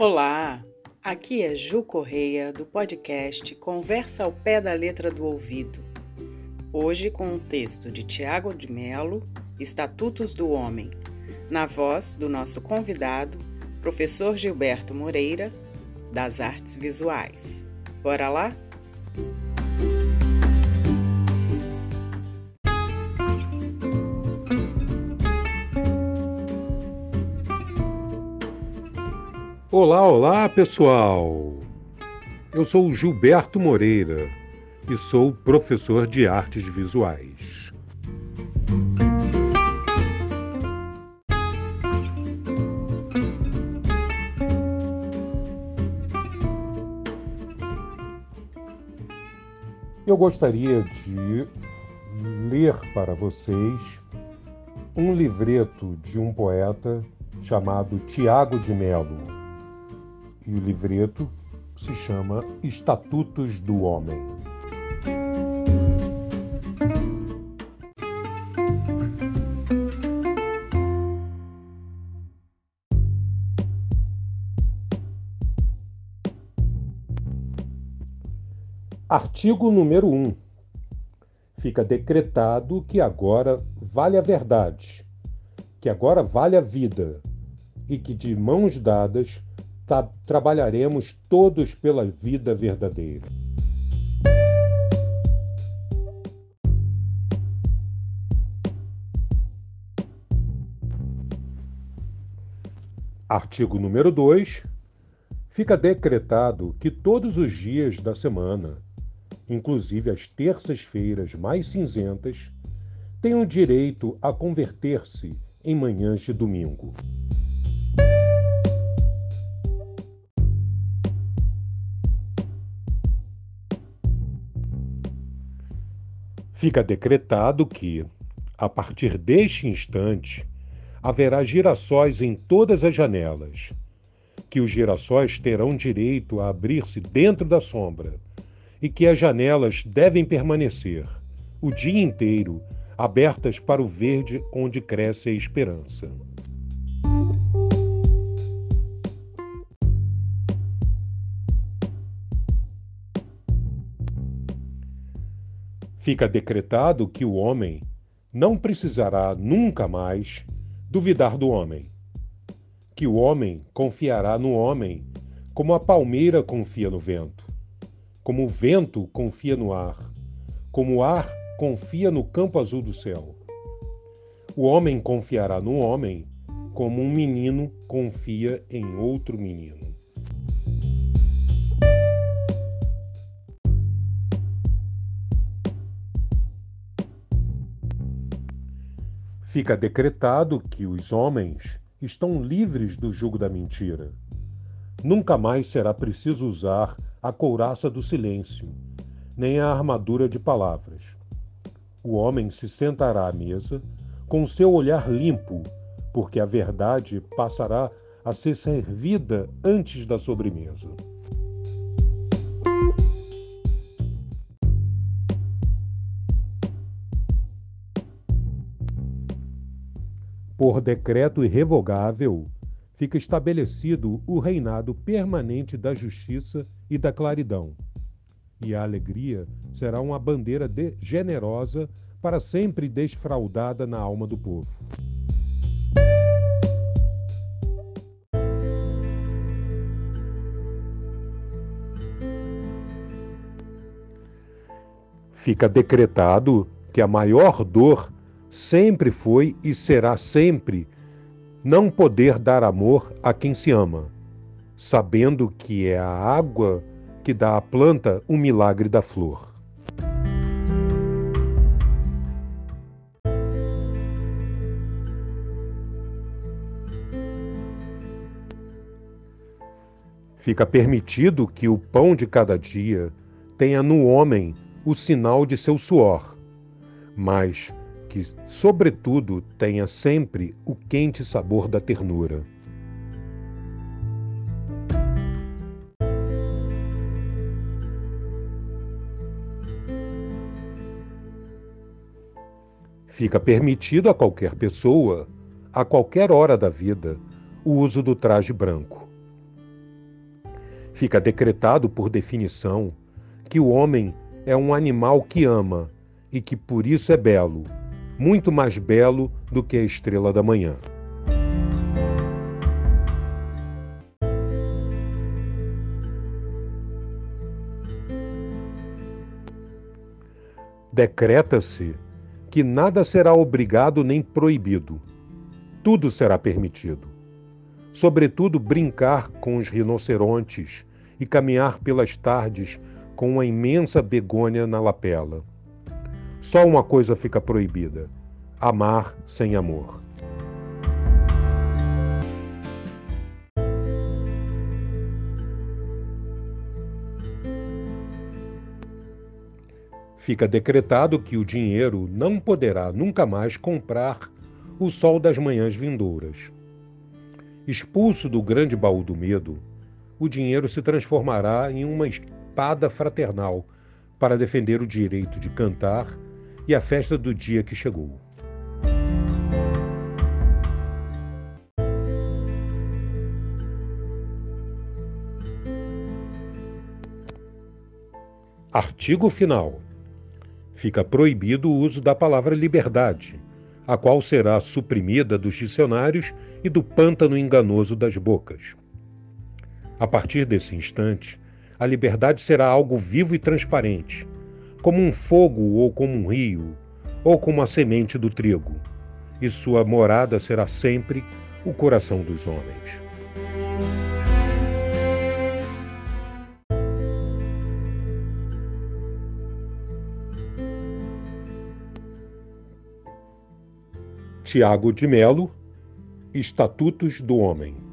Olá, aqui é Ju Correia do podcast Conversa ao Pé da Letra do Ouvido. Hoje com um texto de Tiago de Melo, Estatutos do Homem, na voz do nosso convidado, professor Gilberto Moreira, das Artes Visuais. Bora lá? Olá, olá pessoal! Eu sou Gilberto Moreira e sou professor de artes visuais. Eu gostaria de ler para vocês um livreto de um poeta chamado Tiago de Melo e o livreto se chama Estatutos do Homem. Artigo número 1. Fica decretado que agora vale a verdade, que agora vale a vida, e que de mãos dadas trabalharemos todos pela vida verdadeira. Artigo número 2. Fica decretado que todos os dias da semana, inclusive as terças-feiras mais cinzentas, tenham direito a converter-se em manhãs de domingo. Fica decretado que, a partir deste instante, haverá girassóis em todas as janelas, que os girassóis terão direito a abrir-se dentro da sombra e que as janelas devem permanecer o dia inteiro abertas para o verde onde cresce a esperança. Fica decretado que o homem não precisará nunca mais duvidar do homem, que o homem confiará no homem como a palmeira confia no vento, como o vento confia no ar, como o ar confia no campo azul do céu. O homem confiará no homem como um menino confia em outro menino. Fica decretado que os homens estão livres do jugo da mentira. Nunca mais será preciso usar a couraça do silêncio, nem a armadura de palavras. O homem se sentará à mesa com seu olhar limpo, porque a verdade passará a ser servida antes da sobremesa. Por decreto irrevogável, fica estabelecido o reinado permanente da justiça e da claridão. E a alegria será uma bandeira de generosa para sempre desfraudada na alma do povo. Fica decretado que a maior dor sempre foi e será sempre não poder dar amor a quem se ama, sabendo que é a água que dá à planta o milagre da flor. Fica permitido que o pão de cada dia tenha no homem o sinal de seu suor, mas que, sobretudo, tenha sempre o quente sabor da ternura. Fica permitido a qualquer pessoa, a qualquer hora da vida, o uso do traje branco. Fica decretado por definição que o homem é um animal que ama e que por isso é belo, muito mais belo do que a estrela da manhã. Decreta-se que nada será obrigado nem proibido. Tudo será permitido. Sobretudo brincar com os rinocerontes e caminhar pelas tardes com uma imensa begônia na lapela. Só uma coisa fica proibida: amar sem amor. Fica decretado que o dinheiro não poderá nunca mais comprar o sol das manhãs vindouras. Expulso do grande baú do medo, o dinheiro se transformará em uma espada fraternal para defender o direito de cantar e a festa do dia que chegou. Artigo final. Fica proibido o uso da palavra liberdade, a qual será suprimida dos dicionários e do pântano enganoso das bocas. A partir desse instante, a liberdade será algo vivo e transparente, como um fogo ou como um rio, ou como a semente do trigo, e sua morada será sempre o coração dos homens. Tiago de Melo, Estatutos do Homem.